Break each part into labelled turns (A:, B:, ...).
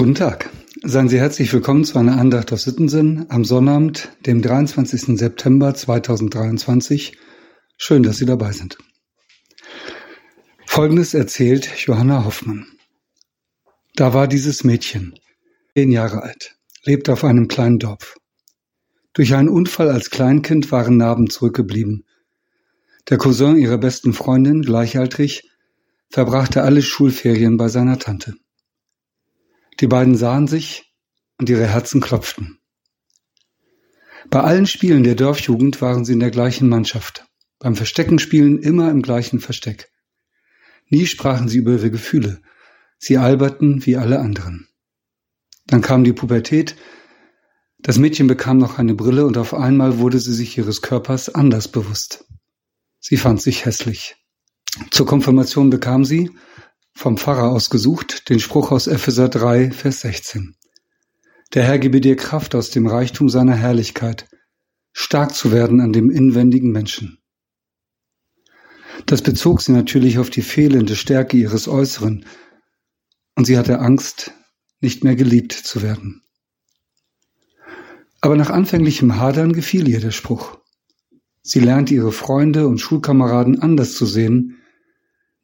A: Guten Tag. Seien Sie herzlich willkommen zu einer Andacht aus Sittensinn am Sonnabend, dem 23. September 2023. Schön, dass Sie dabei sind. Folgendes erzählt Johanna Hoffmann. Da war dieses Mädchen, zehn Jahre alt, lebte auf einem kleinen Dorf. Durch einen Unfall als Kleinkind waren Narben zurückgeblieben. Der Cousin ihrer besten Freundin, gleichaltrig, verbrachte alle Schulferien bei seiner Tante. Die beiden sahen sich und ihre Herzen klopften. Bei allen Spielen der Dorfjugend waren sie in der gleichen Mannschaft, beim Versteckenspielen immer im gleichen Versteck. Nie sprachen sie über ihre Gefühle, sie alberten wie alle anderen. Dann kam die Pubertät, das Mädchen bekam noch eine Brille und auf einmal wurde sie sich ihres Körpers anders bewusst. Sie fand sich hässlich. Zur Konfirmation bekam sie, vom Pfarrer ausgesucht, den Spruch aus Epheser 3, Vers 16. Der Herr gebe dir Kraft aus dem Reichtum seiner Herrlichkeit, stark zu werden an dem inwendigen Menschen. Das bezog sie natürlich auf die fehlende Stärke ihres Äußeren, und sie hatte Angst, nicht mehr geliebt zu werden. Aber nach anfänglichem Hadern gefiel ihr der Spruch. Sie lernte ihre Freunde und Schulkameraden anders zu sehen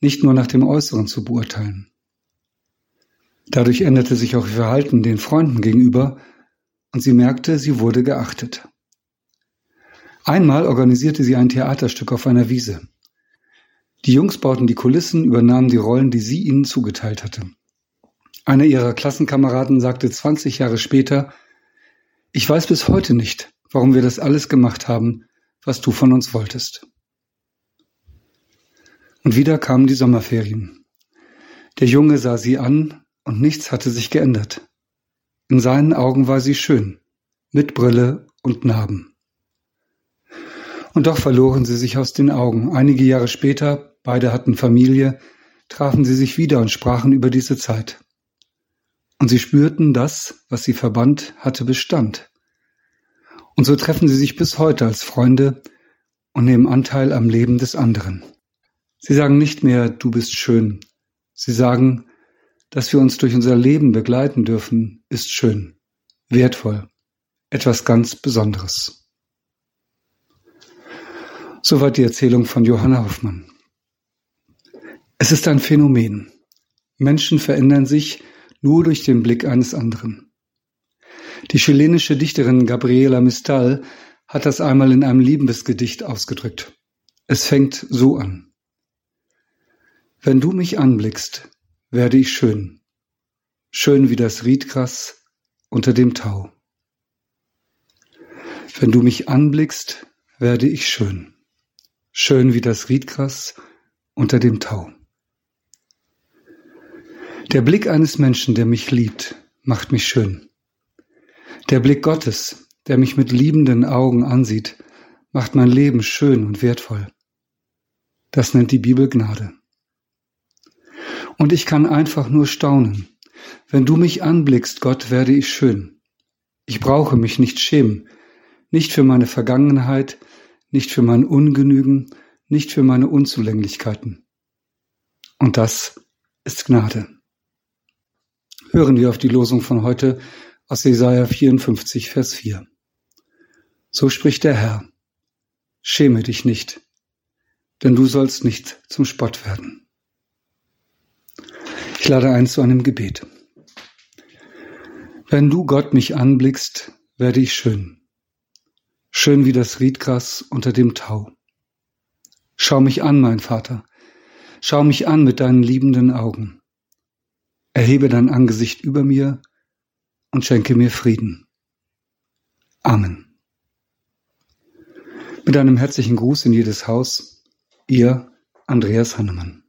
A: nicht nur nach dem Äußeren zu beurteilen. Dadurch änderte sich auch ihr Verhalten den Freunden gegenüber und sie merkte, sie wurde geachtet. Einmal organisierte sie ein Theaterstück auf einer Wiese. Die Jungs bauten die Kulissen, übernahmen die Rollen, die sie ihnen zugeteilt hatte. Einer ihrer Klassenkameraden sagte 20 Jahre später, ich weiß bis heute nicht, warum wir das alles gemacht haben, was du von uns wolltest. Und wieder kamen die Sommerferien. Der Junge sah sie an, und nichts hatte sich geändert. In seinen Augen war sie schön, mit Brille und Narben. Und doch verloren sie sich aus den Augen. Einige Jahre später, beide hatten Familie, trafen sie sich wieder und sprachen über diese Zeit. Und sie spürten, das, was sie verband, hatte Bestand. Und so treffen sie sich bis heute als Freunde und nehmen Anteil am Leben des anderen. Sie sagen nicht mehr, du bist schön. Sie sagen, dass wir uns durch unser Leben begleiten dürfen, ist schön, wertvoll, etwas ganz Besonderes. Soweit die Erzählung von Johanna Hoffmann. Es ist ein Phänomen. Menschen verändern sich nur durch den Blick eines anderen. Die chilenische Dichterin Gabriela Mistal hat das einmal in einem Liebesgedicht ausgedrückt. Es fängt so an. Wenn du mich anblickst, werde ich schön, schön wie das Riedgras unter dem Tau. Wenn du mich anblickst, werde ich schön, schön wie das Riedgras unter dem Tau. Der Blick eines Menschen, der mich liebt, macht mich schön. Der Blick Gottes, der mich mit liebenden Augen ansieht, macht mein Leben schön und wertvoll. Das nennt die Bibel Gnade. Und ich kann einfach nur staunen. Wenn du mich anblickst, Gott, werde ich schön. Ich brauche mich nicht schämen, nicht für meine Vergangenheit, nicht für mein Ungenügen, nicht für meine Unzulänglichkeiten. Und das ist Gnade. Hören wir auf die Losung von heute aus Jesaja 54, Vers 4. So spricht der Herr. Schäme dich nicht, denn du sollst nicht zum Spott werden. Ich lade ein zu einem Gebet. Wenn du Gott mich anblickst, werde ich schön. Schön wie das Riedgras unter dem Tau. Schau mich an, mein Vater. Schau mich an mit deinen liebenden Augen. Erhebe dein Angesicht über mir und schenke mir Frieden. Amen. Mit einem herzlichen Gruß in jedes Haus, ihr Andreas Hannemann.